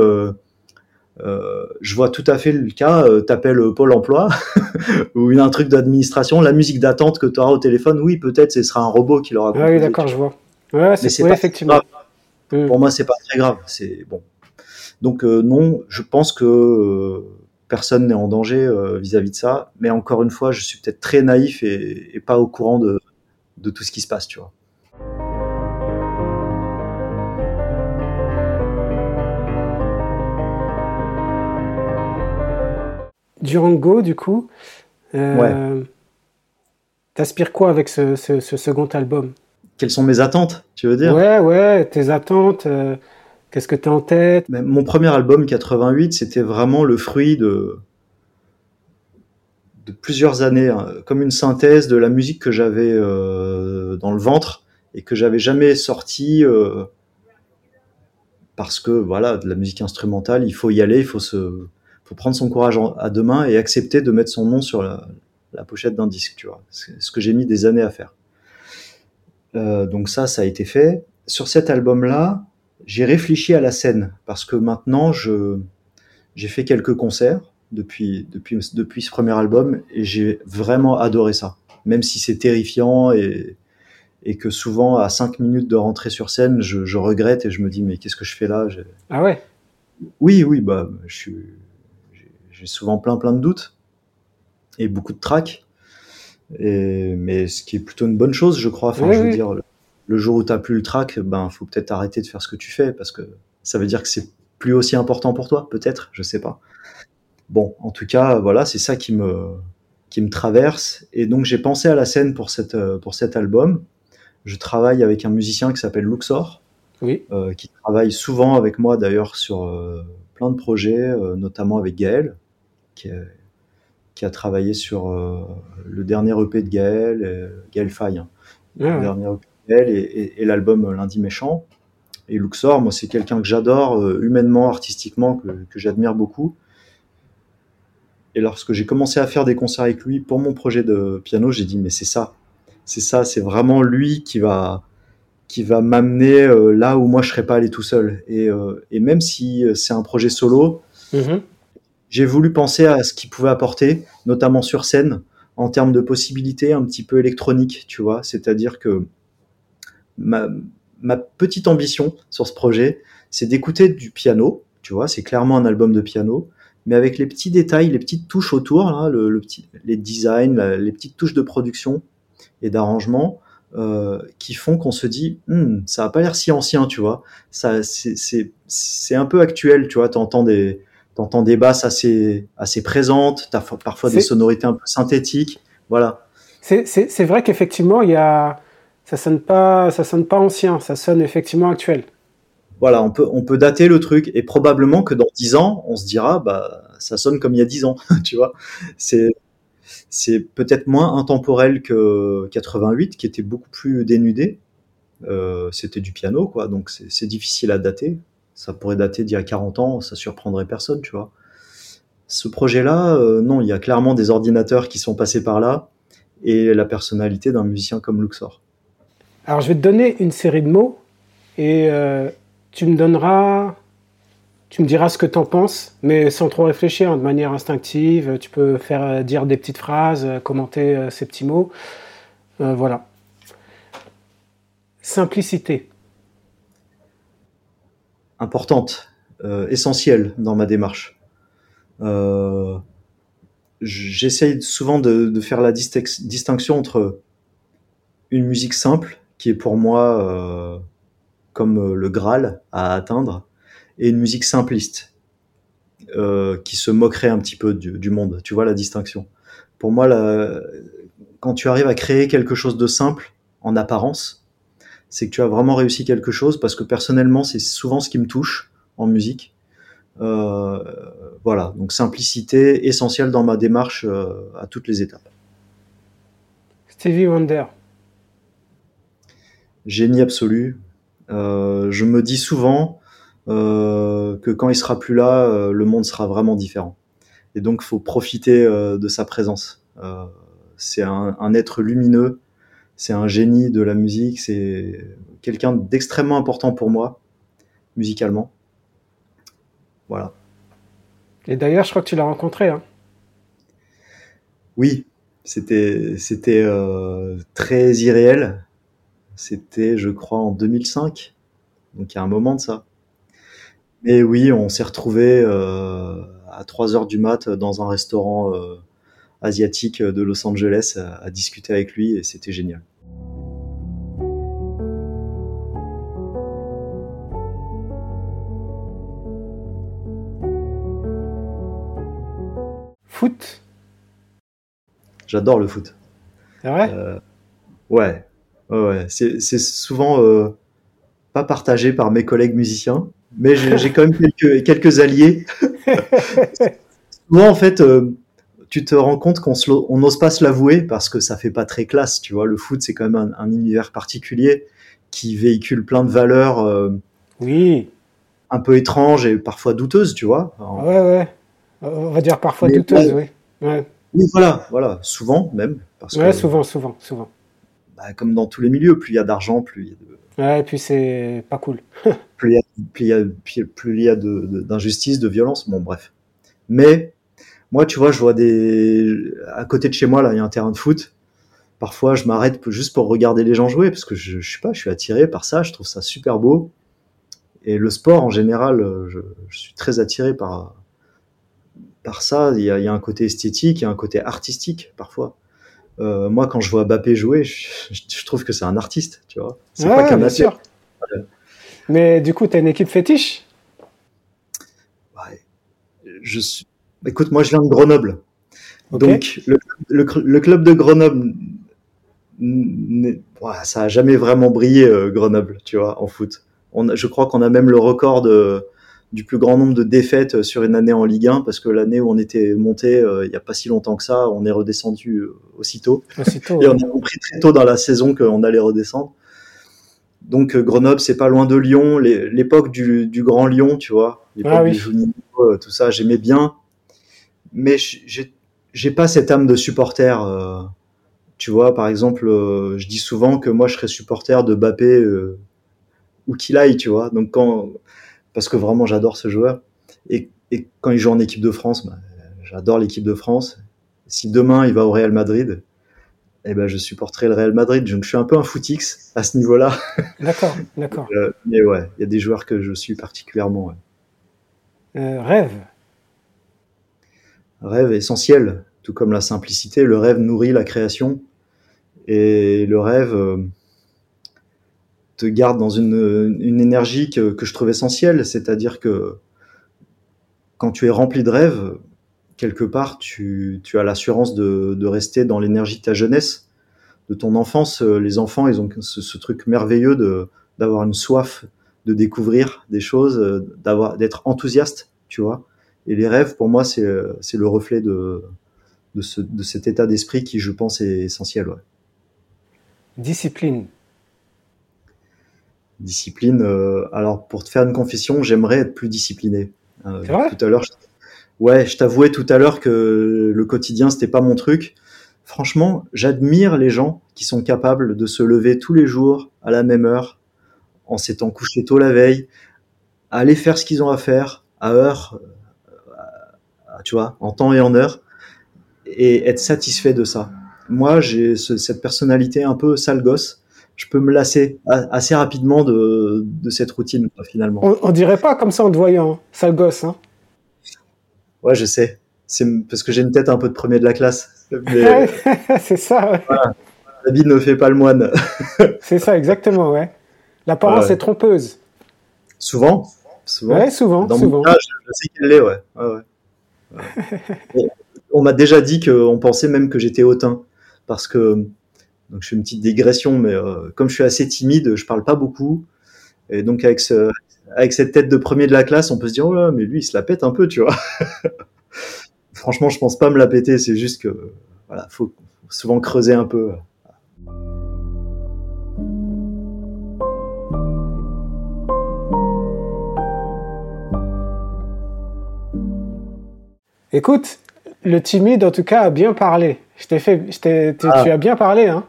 euh, je vois tout à fait le cas, euh, t'appelles Pôle emploi ou une, un truc d'administration, la musique d'attente que tu auras au téléphone, oui, peut-être ce sera un robot qui l'aura
Ah oui, d'accord, je vois. Ouais, c'est effectivement.
Mm. Pour moi, c'est pas très grave. C'est bon. Donc euh, non, je pense que euh, personne n'est en danger euh, vis-à-vis de ça. Mais encore une fois, je suis peut-être très naïf et, et, pas au courant de, de tout ce qui se passe, tu vois.
Durango, du coup, euh, t'aspires quoi avec ce, ce, ce, second album?
Quelles sont mes attentes, tu veux dire?
Ouais, ouais, tes attentes. Euh, Qu'est-ce que tu as en tête?
Mais Mon premier album, 88, c'était vraiment le fruit de, plusieurs années, hein, comme une synthèse de la musique que j'avais euh, dans le ventre et que j'avais jamais sorti euh, parce que voilà, de la musique instrumentale, il faut y aller, il faut prendre son courage à deux mains et accepter de mettre son nom sur la, la pochette d'un disque, tu vois. C'est ce que j'ai mis des années à faire. Euh, donc ça, ça a été fait. Sur cet album-là, j'ai réfléchi à la scène parce que maintenant, je j'ai fait quelques concerts depuis depuis depuis ce premier album et j'ai vraiment adoré ça. Même si c'est terrifiant et et que souvent à cinq minutes de rentrer sur scène, je, je regrette et je me dis mais qu'est-ce que je fais là?
Ah ouais?
Oui, oui, bah, je suis, j'ai souvent plein, plein de doutes et beaucoup de trac. Et, mais ce qui est plutôt une bonne chose, je crois. Enfin, je veux dire, le jour où tu n'as plus le trac, ben, faut peut-être arrêter de faire ce que tu fais parce que ça veut dire que c'est plus aussi important pour toi, peut-être, je sais pas. Bon, en tout cas, voilà, c'est ça qui me, qui me traverse. Et donc, j'ai pensé à la scène pour, cette, pour cet album. Je travaille avec un musicien qui s'appelle Luxor,
oui.
Euh, qui travaille souvent avec moi d'ailleurs sur euh, plein de projets, euh, notamment avec Gaël, qui, qui a travaillé sur le dernier EP de Gaël, Gaël Faye, hein. le dernier EP et, et, l'album Lundi Méchant. Et Luxor, moi, c'est quelqu'un que j'adore humainement, artistiquement, que, que j'admire beaucoup. Et lorsque j'ai commencé à faire des concerts avec lui pour mon projet de piano, j'ai dit mais c'est ça, c'est ça, c'est vraiment lui qui va qui va m'amener euh, là où moi je serais pas allé tout seul. Et, euh, et même si euh, c'est un projet solo,
mm-hmm.
j'ai voulu penser à ce qu'il pouvait apporter, notamment sur scène, en termes de possibilités un petit peu électroniques, tu vois. C'est-à-dire que ma, ma petite ambition sur ce projet, c'est d'écouter du piano, tu vois. C'est clairement un album de piano, mais avec les petits détails, les petites touches autour, là, le, le petit, les designs, les petites touches de production et d'arrangement euh, qui font qu'on se dit hmm, ça a pas l'air si ancien, tu vois. Ça, c'est un peu actuel, tu vois. T'entends des t'entends des basses assez assez présentes, t'as parfois des sonorités un peu synthétiques, voilà.
C'est vrai qu'effectivement il y a ça sonne pas ça sonne pas ancien, ça sonne effectivement actuel.
Voilà, on peut on peut dater le truc et probablement que dans 10 ans on se dira bah ça sonne comme il y a 10 ans, tu vois. C'est c'est peut-être moins intemporel que 88, qui était beaucoup plus dénudé. Euh, c'était du piano, quoi, donc c'est difficile à dater. Ça pourrait dater d'il y a 40 ans, ça surprendrait personne, tu vois. Ce projet-là, euh, non, il y a clairement des ordinateurs qui sont passés par là et la personnalité d'un musicien comme Luxor.
Alors, je vais te donner une série de mots et euh, tu me donneras tu me diras ce que tu en penses, mais sans trop réfléchir, hein, de manière instinctive. Tu peux faire euh, dire des petites phrases, euh, commenter euh, ces petits mots. voilà. Simplicité.
Importante, essentielle dans ma démarche. J'essaye souvent de, faire la distinction entre une musique simple, qui est pour moi comme le Graal à atteindre, et une musique simpliste euh, qui se moquerait un petit peu du, monde. Tu vois la distinction Pour moi, quand tu arrives à créer quelque chose de simple en apparence, c'est que tu as vraiment réussi quelque chose parce que personnellement, c'est souvent ce qui me touche en musique. Euh, voilà, donc simplicité essentielle dans ma démarche euh, à toutes les étapes.
Stevie Wonder.
Génie absolu. je me dis souvent, euh, que quand il sera plus là, euh, le monde sera vraiment différent. Et donc, faut profiter euh, de sa présence. c'est un, un, être lumineux, c'est un génie de la musique, c'est quelqu'un d'extrêmement important pour moi, musicalement. Voilà.
Et d'ailleurs, je crois que tu l'as rencontré. Hein.
Oui, c'était c'était euh, très irréel. C'était, je crois, en 2005. Donc il y a un moment de ça. Mais oui, on s'est retrouvé euh, à 3 heures du mat dans un restaurant euh, asiatique de Los Angeles à, discuter avec lui et c'était génial.
Foot
J'adore le foot.
C'est vrai? Euh,
Ouais, ouais, c'est souvent pas partagé par mes collègues musiciens mais j'ai quand même quelques, quelques alliés. Souvent, en fait, euh, tu te rends compte qu'on n'ose pas se l'avouer parce que ça fait pas très classe, tu vois. Le foot, c'est quand même un, univers particulier qui véhicule plein de valeurs. Euh,
oui.
Un peu étranges et parfois douteuses, tu vois.
ouais, ouais. On va dire parfois douteuses, oui. Ouais.
Oui, voilà, voilà. Souvent, même.
Parce ouais, souvent, souvent, souvent.
Bah, comme dans tous les milieux, plus il y a d'argent, plus il y a de
Ouais, et puis c'est pas cool.
plus il y a, plus a d'injustice, de, de violence, bon bref. Mais moi, tu vois, je vois des à côté de chez moi là, il y a un terrain de foot. Parfois, je m'arrête juste pour regarder les gens jouer parce que je, je sais pas, je suis attiré par ça, je trouve ça super beau. et le sport en général, je, je, suis très attiré par par ça. Il y, a, il y, a, un côté esthétique, il y a un côté artistique parfois. Euh, moi, quand je vois Mbappé jouer, je, je trouve que c'est un artiste, tu vois. C'est
ouais, pas qu'un. Ouais. Mais du coup, tu as une équipe fétiche?
Ouais. Je suis... Écoute, moi, je viens de Grenoble. Okay. Donc, le, le, le, club de Grenoble, ça a jamais vraiment brillé, euh, Grenoble, tu vois, en foot. On a, je crois qu'on a même le record de, du plus grand nombre de défaites sur une année en Ligue 1 parce que l'année où on était monté, euh, il n'y a pas si longtemps que ça, on est redescendu euh, aussitôt.
aussitôt
et on a compris très tôt dans la saison qu'on allait redescendre. Donc euh, Grenoble, c'est pas loin de Lyon, l'époque du, du, Grand Lyon, tu vois, l'époque
ah, oui.
du Juninho, tout ça, j'aimais bien, mais j'ai pas cette âme de supporter. Euh, tu vois, par exemple, euh, je dis souvent que moi je serais supporter de Bappé où qu'il aille, tu vois. Donc quand parce que vraiment j'adore ce joueur. Et, et, quand il joue en équipe de France, bah, j'adore l'équipe de France. Si demain il va au Real Madrid, eh ben je supporterai le Real Madrid. Donc je suis un peu un footix à ce niveau-là.
D'accord, d'accord.
euh, mais ouais, il y a des joueurs que je suis particulièrement. Ouais.
Euh, rêve.
Rêve essentiel, tout comme la simplicité. Le rêve nourrit la création et le rêve. Te garde dans une, une énergie que, que, je trouve essentielle, c'est-à-dire que quand tu es rempli de rêves, quelque part, tu, tu as l'assurance de, de, rester dans l'énergie de ta jeunesse, de ton enfance. Les enfants, ils ont ce, truc merveilleux d'avoir une soif de découvrir des choses, d'avoir d'être enthousiaste, tu vois. Et les rêves, pour moi, c'est c'est le reflet de de, ce, de cet état d'esprit qui, je pense, est essentiel.
Discipline
discipline. Euh, alors, pour te faire une confession, j'aimerais être plus discipliné.
Euh, vrai
tout à l'heure, je... ouais, je t'avouais tout à l'heure que le quotidien c'était pas mon truc. Franchement, j'admire les gens qui sont capables de se lever tous les jours à la même heure, en s'étant couché tôt la veille, aller faire ce qu'ils ont à faire à heure, à, tu vois, en temps et en heure, et être satisfait de ça. Moi, j'ai ce, cette personnalité un peu sale gosse je peux me lasser assez rapidement de, de cette routine finalement.
On, on, dirait pas comme ça en te voyant, sale gosse. Hein
ouais, je sais. C'est parce que j'ai une tête un peu de premier de la classe.
c'est ça. Ouais.
Voilà. L'habit ne fait pas le moine.
c'est ça, exactement, ouais. L'apparence ouais. est trompeuse.
Souvent. Souvent.
Ouais, souvent.
Dans
souvent.
mon cas, je, je sais qu'elle l'est, ouais. on m'a déjà dit qu'on pensait même que j'étais hautain parce que donc je fais une petite digression, mais euh, comme je suis assez timide, je parle pas beaucoup. Et donc avec ce, avec cette tête de premier de la classe, on peut se dire oh là, mais lui il se la pète un peu, tu vois. Franchement, je pense pas me la péter, c'est juste que voilà, faut souvent creuser un peu.
Écoute, le timide en tout cas a bien parlé. Je t'ai fait, je ah. tu as bien parlé, hein.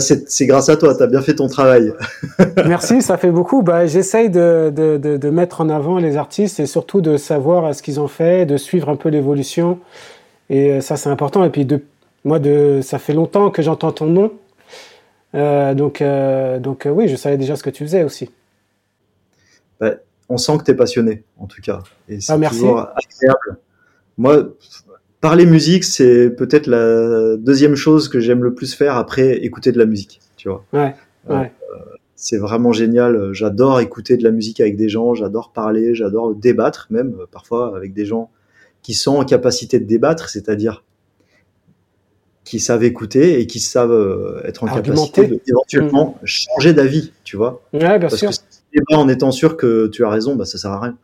C'est grâce à toi, tu as bien fait ton travail.
Merci, ça fait beaucoup. Bah, J'essaye de, de, de, de, mettre en avant les artistes et surtout de savoir ce qu'ils ont fait, de suivre un peu l'évolution. Et ça, c'est important. Et puis, de, moi, de, ça fait longtemps que j'entends ton nom. Euh, donc, euh, donc euh, oui, je savais déjà ce que tu faisais aussi.
Bah, on sent que tu es passionné, en tout cas. Et c'est
ah, merci.
toujours agréable. Moi, parler musique, c'est peut-être la deuxième chose que j'aime le plus faire après écouter de la musique, tu vois.
Ouais, ouais.
Euh, c'est vraiment génial. J'adore écouter de la musique avec des gens, j'adore parler, j'adore débattre même parfois avec des gens qui sont en capacité de débattre, c'est-à-dire qui savent écouter et qui savent être en
Argumenter.
capacité de éventuellement mmh. changer d'avis, tu vois.
Ouais, bien
Parce
sûr.
que si tu débats en étant sûr que tu as raison, bah, ça sert à rien.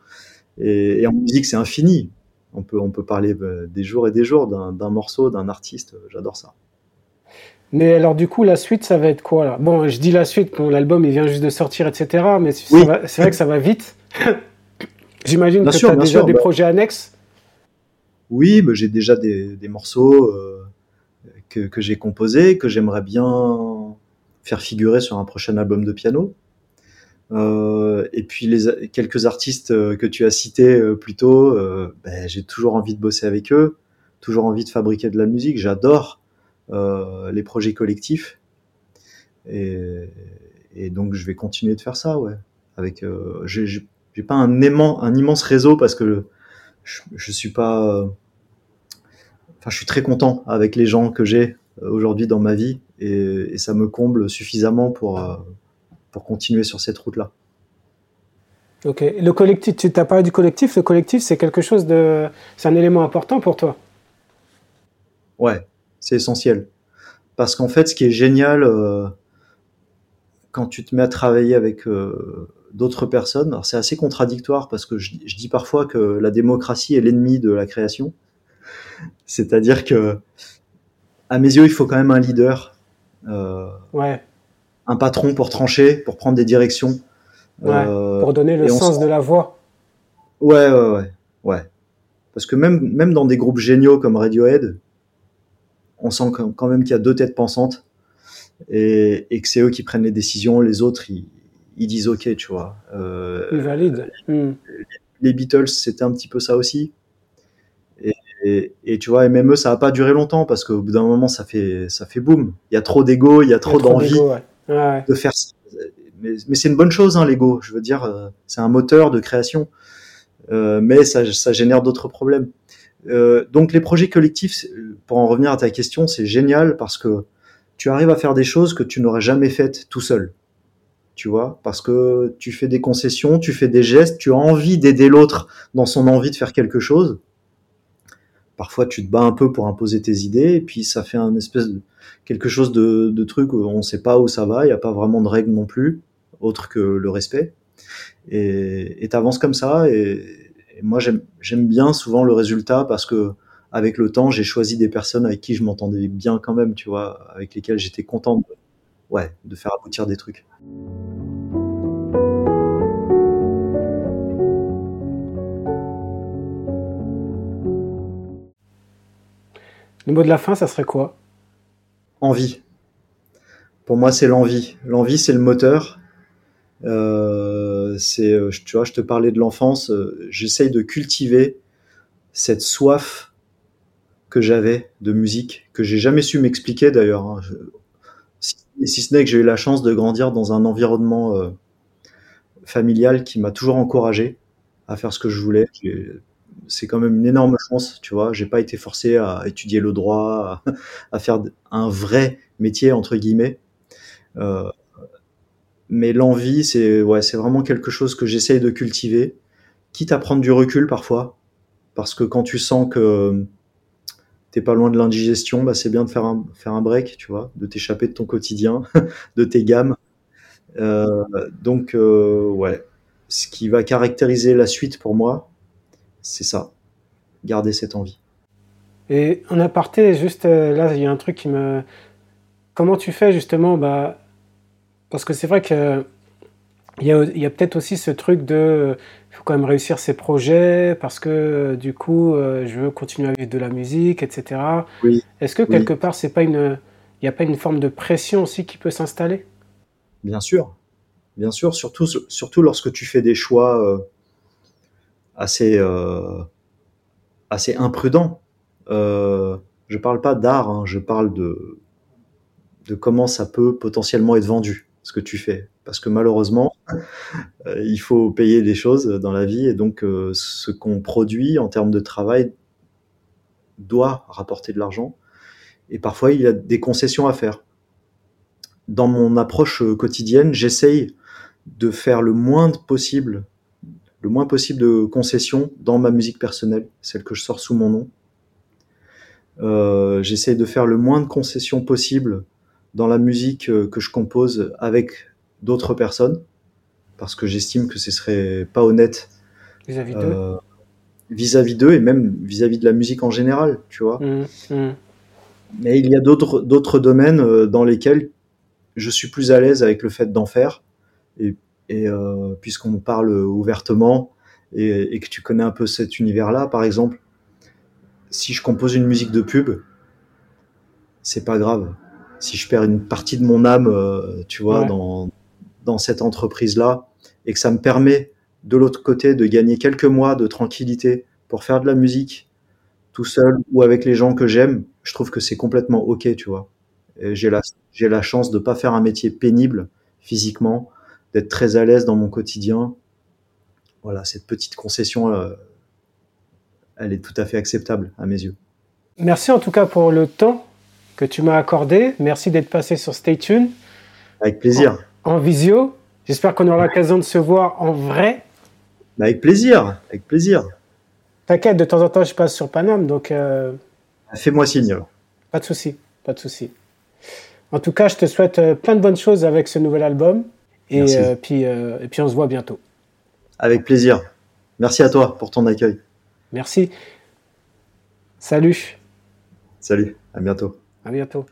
Et, et en musique, c'est infini on peut, on peut parler des jours et des jours d'un morceau, d'un artiste. J'adore ça.
Mais alors du coup, la suite, ça va être quoi là? Bon, je dis la suite, bon, l'album il vient juste de sortir, etc. Mais c'est vrai que ça va vite. J'imagine que tu as déjà sûr, des bah... projets annexes.
Oui, j'ai déjà des, des morceaux euh, que, que j'ai composés, que j'aimerais bien faire figurer sur un prochain album de piano. Euh, et puis les quelques artistes que tu as cités euh, plus tôt, euh, ben, j'ai toujours envie de bosser avec eux, toujours envie de fabriquer de la musique. J'adore euh, les projets collectifs et, et, donc je vais continuer de faire ça, ouais. Avec, euh, j'ai pas un aimant, un immense réseau parce que je, je suis pas, enfin, je suis très content avec les gens que j'ai aujourd'hui dans ma vie et, et, ça me comble suffisamment pour pour continuer sur cette route-là.
Ok. Le collectif, tu t'as parlé du collectif. Le collectif, c'est quelque chose de, c'est un élément important pour toi.
Ouais, c'est essentiel. Parce qu'en fait, ce qui est génial euh, quand tu te mets à travailler avec euh, d'autres personnes, alors c'est assez contradictoire parce que je, je, dis parfois que la démocratie est l'ennemi de la création. C'est-à-dire que, à mes yeux, il faut quand même un leader.
Euh, ouais.
Un patron pour trancher, pour prendre des directions.
Ouais, euh, pour donner le sens de la voix.
Ouais, ouais, ouais, ouais. Parce que même, même dans des groupes géniaux comme Radiohead, on sent quand même qu'il y a deux têtes pensantes et, et que c'est eux qui prennent les décisions, les autres, ils, ils disent OK, tu vois.
Euh, ils valident. Hmm.
Les Beatles, c'était un petit peu ça aussi. Et, et, et, tu vois, même eux, ça n'a pas duré longtemps parce qu'au bout d'un moment, ça fait, ça fait boum. Il y a trop d'ego, il y a trop d'envie
ouais.
De faire mais, mais c'est une bonne chose, hein, l'ego. Je veux dire, euh, c'est un moteur de création, euh, mais ça, ça génère d'autres problèmes. Euh, donc les projets collectifs, pour en revenir à ta question, c'est génial parce que tu arrives à faire des choses que tu n'aurais jamais faites tout seul. Tu vois, parce que tu fais des concessions, tu fais des gestes, tu as envie d'aider l'autre dans son envie de faire quelque chose. Parfois, tu te bats un peu pour imposer tes idées, et puis ça fait un espèce de quelque chose de, truc où on ne sait pas où ça va, il n'y a pas vraiment de règles non plus autre que le respect. Et tu avances comme ça. Et, et moi, j'aime bien souvent le résultat parce que avec le temps, j'ai choisi des personnes avec qui je m'entendais bien quand même, tu vois, avec lesquelles j'étais content de, ouais, de faire aboutir des trucs.
Le mot de la fin, ça serait quoi?
Envie. Pour moi, c'est l'envie. L'envie, c'est le moteur. Euh, c'est, euh, tu vois, je te parlais de l'enfance. Euh, j'essaye de cultiver cette soif que j'avais de musique, que j'ai jamais su m'expliquer d'ailleurs. Hein. Si, ce n'est que j'ai eu la chance de grandir dans un environnement familial qui m'a toujours encouragé à faire ce que je voulais. C'est quand même une énorme chance, tu vois. J'ai pas été forcé à étudier le droit, à, faire un vrai métier entre guillemets. Euh, mais l'envie, c'est ouais, c'est vraiment quelque chose que j'essaye de cultiver, quitte à prendre du recul parfois, parce que quand tu sens que t'es pas loin de l'indigestion, bah c'est bien de faire un faire un break, tu vois, de t'échapper de ton quotidien, de tes gammes. Euh, donc euh, ouais, ce qui va caractériser la suite pour moi, c'est ça, garder cette envie.
Et en aparté, juste euh, là, il y a un truc qui me. Comment tu fais justement bah, parce que c'est vrai qu'il y a, il y a peut-être aussi ce truc de il faut quand même réussir ses projets parce que du coup euh, je veux continuer à vivre de la musique, etc.
Oui.
Est-ce que quelque oui. part c'est pas une il n'y a pas une forme de pression aussi qui peut s'installer?
Bien sûr, bien sûr, surtout surtout lorsque tu fais des choix euh, assez euh, assez imprudents. Euh, je parle pas d'art, hein, je parle de de comment ça peut potentiellement être vendu ce que tu fais. Parce que malheureusement, euh, il faut payer des choses dans la vie et donc ce qu'on produit en termes de travail doit rapporter de l'argent. Et parfois, il y a des concessions à faire. Dans mon approche quotidienne, j'essaye de faire le moins possible, le moins possible de concessions dans ma musique personnelle, celle que je sors sous mon nom. Euh, j'essaye de faire le moins de concessions possible dans la musique euh, que je compose avec d'autres personnes, parce que j'estime que ce serait pas honnête
vis-à-vis d'eux, euh,
et même vis-à-vis de la musique en général, tu vois.
Mmh, mmh.
Mais il y a d'autres domaines dans lesquels je suis plus à l'aise avec le fait d'en faire et, et euh, puisqu'on parle ouvertement et, et, que tu connais un peu cet univers-là, par exemple, si je compose une musique de pub, c'est pas grave si je perds une partie de mon âme, euh, tu vois, ouais. dans, dans cette entreprise-là, et que ça me permet de l'autre côté de gagner quelques mois de tranquillité pour faire de la musique tout seul ou avec les gens que j'aime, je trouve que c'est complètement ok, tu vois. J'ai la, j'ai la chance de pas faire un métier pénible physiquement, d'être très à l'aise dans mon quotidien. Voilà, cette petite concession, euh, elle est tout à fait acceptable à mes yeux.
Merci en tout cas pour le temps que tu m'as accordé. Merci d'être passé sur Stay Tuned.
Avec plaisir.
En, visio. J'espère qu'on aura l'occasion de se voir en vrai.
Bah, avec plaisir, avec plaisir.
T'inquiète, de temps en temps, je passe sur Paname, donc. Euh,
Fais-moi signe.
Pas de souci, pas de souci. En tout cas, je te souhaite euh, plein de bonnes choses avec ce nouvel album. Et, euh, puis, et puis, on se voit bientôt.
Avec plaisir. Merci à toi pour ton accueil.
Merci. Salut.
Salut, à bientôt.
À bientôt.